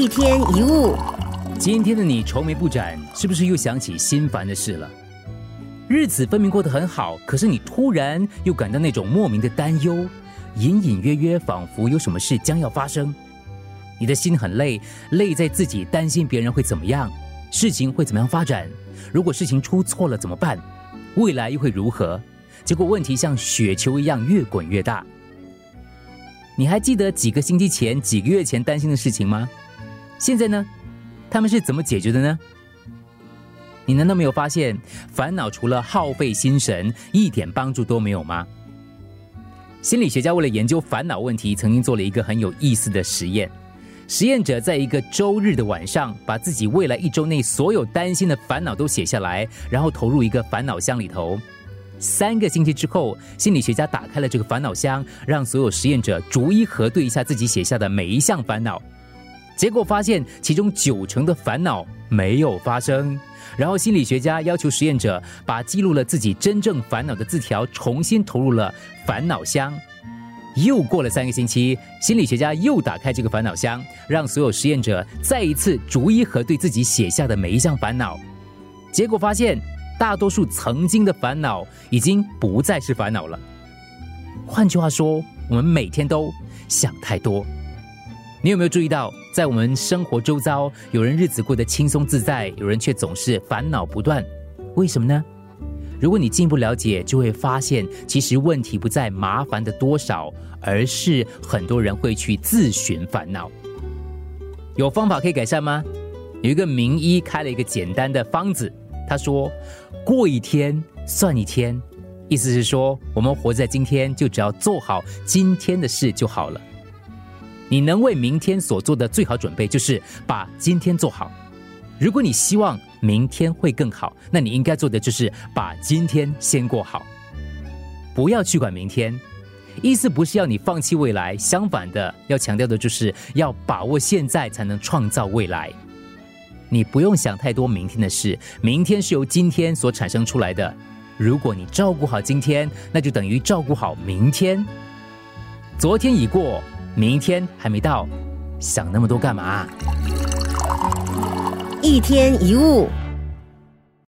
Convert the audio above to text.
一天一物，今天的你愁眉不展，是不是又想起心烦的事了？日子分明过得很好，可是你突然又感到那种莫名的担忧，隐隐约约仿佛有什么事将要发生。你的心很累，累在自己担心别人会怎么样，事情会怎么样发展？如果事情出错了怎么办？未来又会如何？结果问题像雪球一样越滚越大。你还记得几个星期前、几个月前担心的事情吗？现在呢？他们是怎么解决的呢？你难道没有发现，烦恼除了耗费心神，一点帮助都没有吗？心理学家为了研究烦恼问题，曾经做了一个很有意思的实验。实验者在一个周日的晚上，把自己未来一周内所有担心的烦恼都写下来，然后投入一个烦恼箱里头。三个星期之后，心理学家打开了这个烦恼箱，让所有实验者逐一核对一下自己写下的每一项烦恼。结果发现，其中九成的烦恼没有发生。然后心理学家要求实验者把记录了自己真正烦恼的字条重新投入了烦恼箱。又过了三个星期，心理学家又打开这个烦恼箱，让所有实验者再一次逐一核对自己写下的每一项烦恼。结果发现，大多数曾经的烦恼已经不再是烦恼了。换句话说，我们每天都想太多。你有没有注意到，在我们生活周遭，有人日子过得轻松自在，有人却总是烦恼不断？为什么呢？如果你进一步了解，就会发现，其实问题不在麻烦的多少，而是很多人会去自寻烦恼。有方法可以改善吗？有一个名医开了一个简单的方子，他说：“过一天算一天。”意思是说，我们活在今天，就只要做好今天的事就好了。你能为明天所做的最好准备，就是把今天做好。如果你希望明天会更好，那你应该做的就是把今天先过好，不要去管明天。意思不是要你放弃未来，相反的，要强调的就是要把握现在，才能创造未来。你不用想太多明天的事，明天是由今天所产生出来的。如果你照顾好今天，那就等于照顾好明天。昨天已过，明天还没到，想那么多干嘛？一天一物。